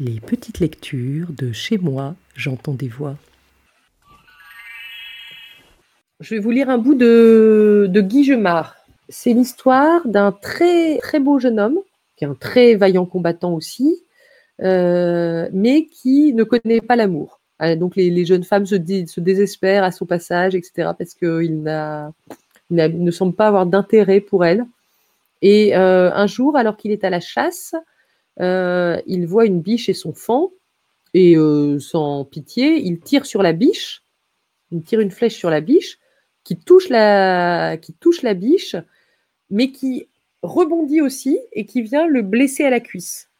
Les petites lectures de chez moi, j'entends des voix. Je vais vous lire un bout de, de Guy Gemard. C'est l'histoire d'un très très beau jeune homme, qui est un très vaillant combattant aussi, euh, mais qui ne connaît pas l'amour. Euh, donc les, jeunes femmes se, se, désespèrent à son passage, etc., parce qu'il ne semble pas avoir d'intérêt pour elle. Et euh, un jour, alors qu'il est à la chasse, euh, il voit une biche et son fan, et euh, sans pitié, il tire sur la biche, il tire une flèche sur la biche, qui touche la, biche, mais qui rebondit aussi et qui vient le blesser à la cuisse.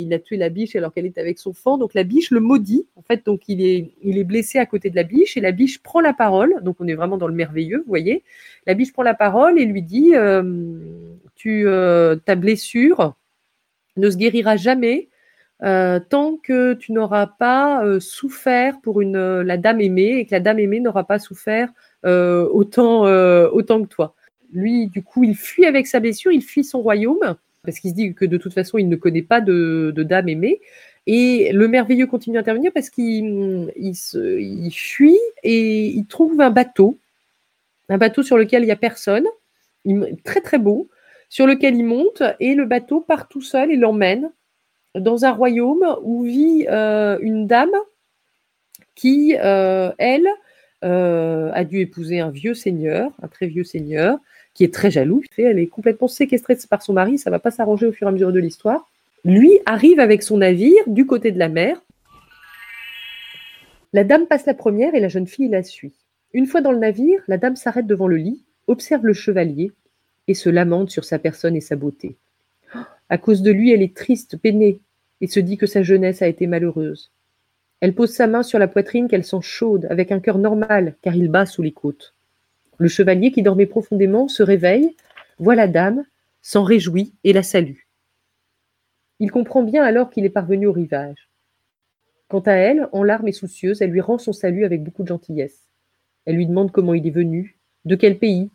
Il a tué la biche alors qu'elle est avec son fan, donc la biche le maudit. En fait, donc il est, blessé à côté de la biche et la biche prend la parole. Donc on est vraiment dans le merveilleux, vous voyez. La biche prend la parole et lui dit euh, Tu, ta blessure, ne se guérira jamais euh, tant que tu n'auras pas euh, souffert pour euh, la dame aimée et que la dame aimée n'aura pas souffert autant, que toi. Lui, du coup, il fuit avec sa blessure, il fuit son royaume parce qu'il se dit que de toute façon, il ne connaît pas de, dame aimée. Et le merveilleux continue à intervenir parce qu'il il fuit et il trouve un bateau, un bateau sur lequel il n'y a personne, très très beau, sur lequel il monte et le bateau part tout seul et l'emmène dans un royaume où vit euh, une dame qui, euh, elle, euh, a dû épouser un vieux seigneur, un très vieux seigneur, qui est très jaloux. Elle est complètement séquestrée par son mari, ça ne va pas s'arranger au fur et à mesure de l'histoire. Lui arrive avec son navire du côté de la mer. La dame passe la première et la jeune fille la suit. Une fois dans le navire, la dame s'arrête devant le lit, observe le chevalier et se lamente sur sa personne et sa beauté. À cause de lui, elle est triste, peinée, et se dit que sa jeunesse a été malheureuse. Elle pose sa main sur la poitrine qu'elle sent chaude, avec un cœur normal, car il bat sous les côtes. Le chevalier, qui dormait profondément, se réveille, voit la dame, s'en réjouit et la salue. Il comprend bien alors qu'il est parvenu au rivage. Quant à elle, en larmes et soucieuse, elle lui rend son salut avec beaucoup de gentillesse. Elle lui demande comment il est venu, de quel pays,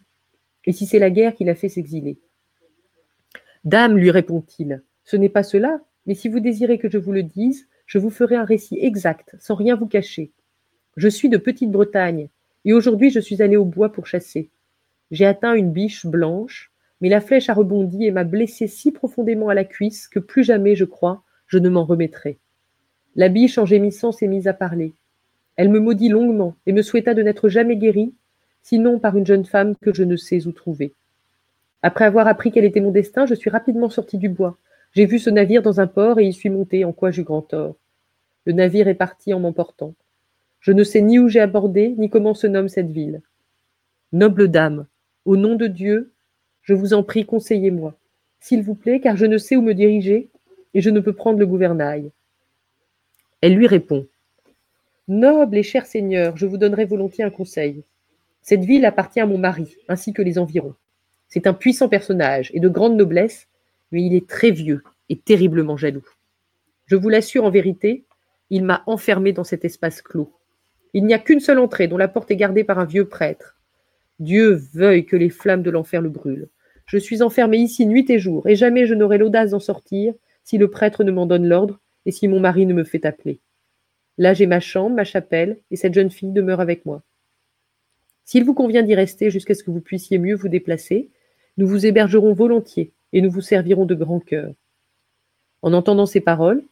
et si c'est la guerre qui l'a fait s'exiler. Dame, lui répond-il, ce n'est pas cela, mais si vous désirez que je vous le dise, je vous ferai un récit exact, sans rien vous cacher. Je suis de Petite Bretagne, et aujourd'hui je suis allé au bois pour chasser. J'ai atteint une biche blanche, mais la flèche a rebondi et m'a blessé si profondément à la cuisse que plus jamais, je crois, je ne m'en remettrai. La biche, en gémissant, s'est mise à parler. Elle me maudit longuement et me souhaita de n'être jamais guérie, sinon par une jeune femme que je ne sais où trouver. Après avoir appris quel était mon destin, je suis rapidement sorti du bois. J'ai vu ce navire dans un port et y suis monté, en quoi j'eus grand tort. Le navire est parti en m'emportant. Je ne sais ni où j'ai abordé, ni comment se nomme cette ville. Noble dame, au nom de Dieu, je vous en prie, conseillez-moi, s'il vous plaît, car je ne sais où me diriger et je ne peux prendre le gouvernail. Elle lui répond Noble et cher Seigneur, je vous donnerai volontiers un conseil. Cette ville appartient à mon mari, ainsi que les environs. C'est un puissant personnage et de grande noblesse, mais il est très vieux et terriblement jaloux. Je vous l'assure en vérité, il m'a enfermé dans cet espace clos. Il n'y a qu'une seule entrée dont la porte est gardée par un vieux prêtre. Dieu veuille que les flammes de l'enfer le brûlent. Je suis enfermé ici nuit et jour, et jamais je n'aurai l'audace d'en sortir si le prêtre ne m'en donne l'ordre et si mon mari ne me fait appeler. Là j'ai ma chambre, ma chapelle, et cette jeune fille demeure avec moi. S'il vous convient d'y rester jusqu'à ce que vous puissiez mieux vous déplacer, nous vous hébergerons volontiers et nous vous servirons de grand cœur. En entendant ces paroles,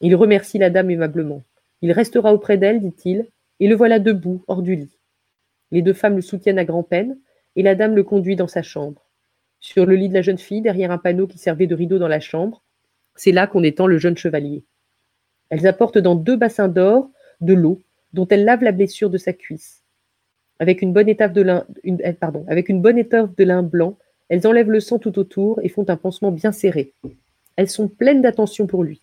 il remercie la dame aimablement. Il restera auprès d'elle, dit-il, et le voilà debout, hors du lit. Les deux femmes le soutiennent à grand-peine, et la dame le conduit dans sa chambre. Sur le lit de la jeune fille, derrière un panneau qui servait de rideau dans la chambre, c'est là qu'on étend le jeune chevalier. Elles apportent dans deux bassins d'or de l'eau, dont elle lave la blessure de sa cuisse. Avec une bonne étoffe de lin, une, eh, de lin blanc, elles enlèvent le sang tout autour et font un pansement bien serré. Elles sont pleines d'attention pour lui.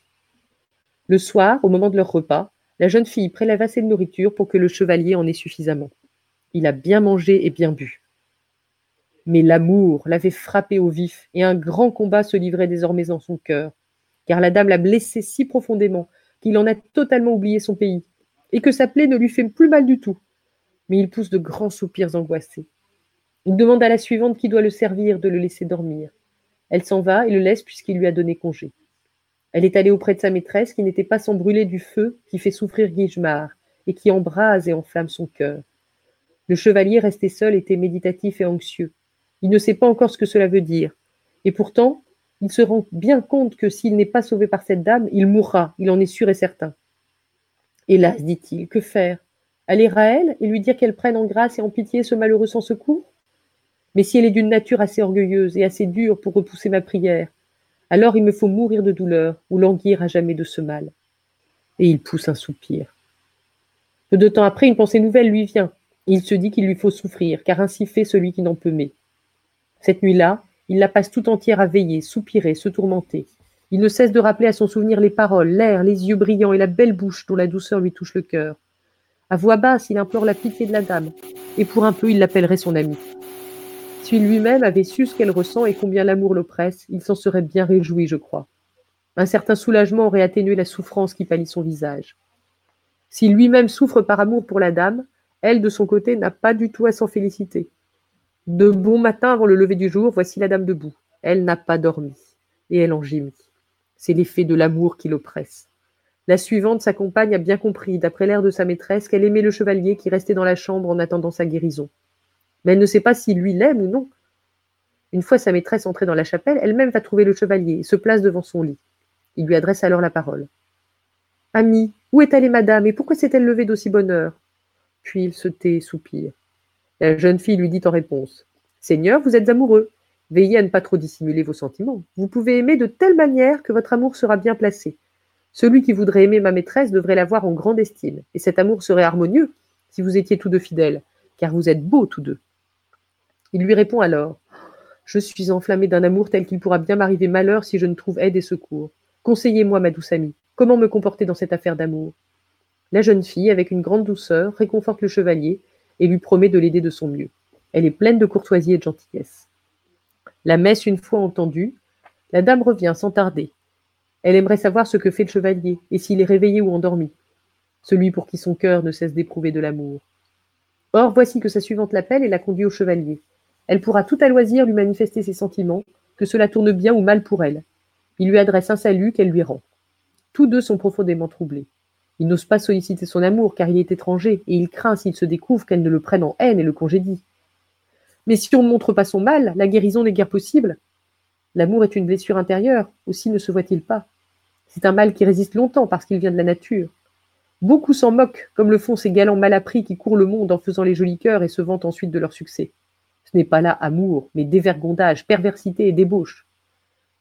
Le soir, au moment de leur repas, la jeune fille prélève assez de nourriture pour que le chevalier en ait suffisamment. Il a bien mangé et bien bu. Mais l'amour l'avait frappé au vif, et un grand combat se livrait désormais dans son cœur, car la dame l'a blessé si profondément qu'il en a totalement oublié son pays, et que sa plaie ne lui fait plus mal du tout. Mais il pousse de grands soupirs angoissés. Il demande à la suivante qui doit le servir de le laisser dormir. Elle s'en va et le laisse puisqu'il lui a donné congé. Elle est allée auprès de sa maîtresse, qui n'était pas sans brûler du feu qui fait souffrir Guigemar, et qui embrase et enflamme son cœur. Le chevalier resté seul était méditatif et anxieux. Il ne sait pas encore ce que cela veut dire. Et pourtant, il se rend bien compte que s'il n'est pas sauvé par cette dame, il mourra, il en est sûr et certain. Hélas, dit-il, que faire? Aller à elle et lui dire qu'elle prenne en grâce et en pitié ce malheureux sans secours? Mais si elle est d'une nature assez orgueilleuse et assez dure pour repousser ma prière, alors il me faut mourir de douleur ou languir à jamais de ce mal. Et il pousse un soupir. Peu de temps après, une pensée nouvelle lui vient. il se dit qu'il lui faut souffrir, car ainsi fait celui qui n'en peut mais. Cette nuit-là, il la passe tout entière à veiller, soupirer, se tourmenter. Il ne cesse de rappeler à son souvenir les paroles, l'air, les yeux brillants et la belle bouche dont la douceur lui touche le cœur. À voix basse, il implore la pitié de la dame, et pour un peu, il l'appellerait son ami. S'il lui-même avait su ce qu'elle ressent et combien l'amour l'oppresse, il s'en serait bien réjoui, je crois. Un certain soulagement aurait atténué la souffrance qui pâlit son visage. S'il lui-même souffre par amour pour la dame, elle, de son côté, n'a pas du tout à s'en féliciter. De bon matin avant le lever du jour, voici la dame debout. Elle n'a pas dormi, et elle en gémit. C'est l'effet de l'amour qui l'oppresse. La suivante, sa compagne, a bien compris, d'après l'air de sa maîtresse, qu'elle aimait le chevalier qui restait dans la chambre en attendant sa guérison. Mais elle ne sait pas si lui l'aime ou non. Une fois sa maîtresse entrée dans la chapelle, elle-même va trouver le chevalier et se place devant son lit. Il lui adresse alors la parole. Ami, où est allée madame, et pourquoi s'est-elle levée d'aussi bonne heure? Puis il se tait et soupire. La jeune fille lui dit en réponse Seigneur, vous êtes amoureux. Veillez à ne pas trop dissimuler vos sentiments. Vous pouvez aimer de telle manière que votre amour sera bien placé. Celui qui voudrait aimer ma maîtresse devrait l'avoir en grande estime, et cet amour serait harmonieux si vous étiez tous deux fidèles, car vous êtes beaux tous deux. Il lui répond alors Je suis enflammé d'un amour tel qu'il pourra bien m'arriver malheur si je ne trouve aide et secours. Conseillez-moi, ma douce amie, Comment me comporter dans cette affaire d'amour? La jeune fille, avec une grande douceur, réconforte le chevalier et lui promet de l'aider de son mieux. Elle est pleine de courtoisie et de gentillesse. La messe une fois entendue, la dame revient sans tarder. Elle aimerait savoir ce que fait le chevalier et s'il est réveillé ou endormi, celui pour qui son cœur ne cesse d'éprouver de l'amour. Or, voici que sa suivante l'appelle et la conduit au chevalier. Elle pourra tout à loisir lui manifester ses sentiments, que cela tourne bien ou mal pour elle. Il lui adresse un salut qu'elle lui rend. Tous deux sont profondément troublés. Il n'ose pas solliciter son amour car il est étranger et il craint s'il se découvre qu'elle ne le prenne en haine et le congédie. Mais si on ne montre pas son mal, la guérison n'est guère possible. L'amour est une blessure intérieure, aussi ne se voit-il pas. C'est un mal qui résiste longtemps parce qu'il vient de la nature. Beaucoup s'en moquent, comme le font ces galants mal appris qui courent le monde en faisant les jolis cœurs et se vantent ensuite de leur succès. Ce n'est pas là amour, mais dévergondage, perversité et débauche.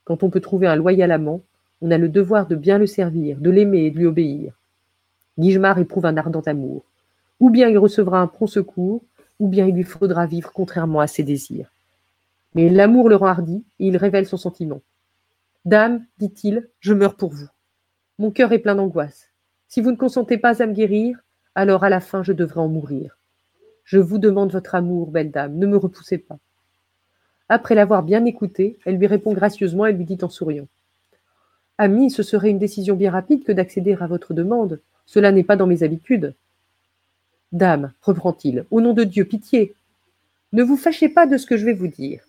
Quand on peut trouver un loyal amant, on a le devoir de bien le servir, de l'aimer et de lui obéir. Guigemar éprouve un ardent amour. Ou bien il recevra un prompt secours, ou bien il lui faudra vivre contrairement à ses désirs. Mais l'amour le rend hardi, et il révèle son sentiment. Dame, dit-il, je meurs pour vous. Mon cœur est plein d'angoisse. Si vous ne consentez pas à me guérir, alors à la fin je devrais en mourir. Je vous demande votre amour, belle dame, ne me repoussez pas. Après l'avoir bien écoutée, elle lui répond gracieusement et lui dit en souriant. Ami, ce serait une décision bien rapide que d'accéder à votre demande. Cela n'est pas dans mes habitudes. Dame, reprend-il, au nom de Dieu, pitié. Ne vous fâchez pas de ce que je vais vous dire.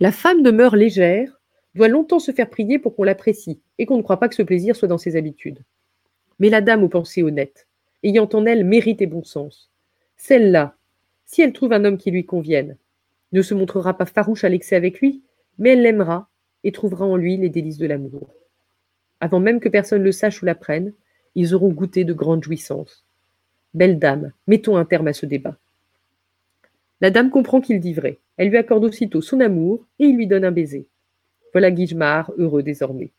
La femme demeure légère, doit longtemps se faire prier pour qu'on l'apprécie, et qu'on ne croit pas que ce plaisir soit dans ses habitudes. Mais la dame aux pensées honnêtes, ayant en elle mérite et bon sens, celle-là, si elle trouve un homme qui lui convienne, ne se montrera pas farouche à l'excès avec lui, mais elle l'aimera et trouvera en lui les délices de l'amour. Avant même que personne le sache ou l'apprenne, ils auront goûté de grandes jouissances. Belle dame, mettons un terme à ce débat. La dame comprend qu'il dit vrai. Elle lui accorde aussitôt son amour et il lui donne un baiser. Voilà Guigemar, heureux désormais.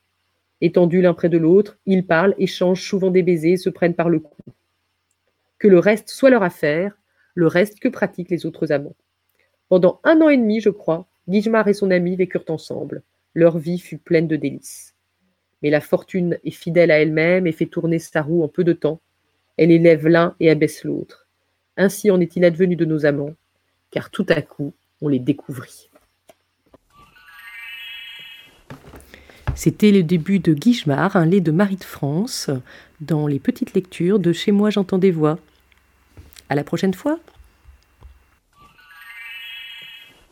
Étendus l'un près de l'autre, ils parlent, échangent souvent des baisers se prennent par le cou. Que le reste soit leur affaire, le reste que pratiquent les autres amants. Pendant un an et demi, je crois, Guigemar et son ami vécurent ensemble. Leur vie fut pleine de délices. Mais la fortune est fidèle à elle-même et fait tourner sa roue en peu de temps. Elle élève l'un et abaisse l'autre. Ainsi en est-il advenu de nos amants, car tout à coup, on les découvrit. C'était le début de Guichemar, un lait de Marie de France, dans les petites lectures de Chez moi j'entends des voix. À la prochaine fois!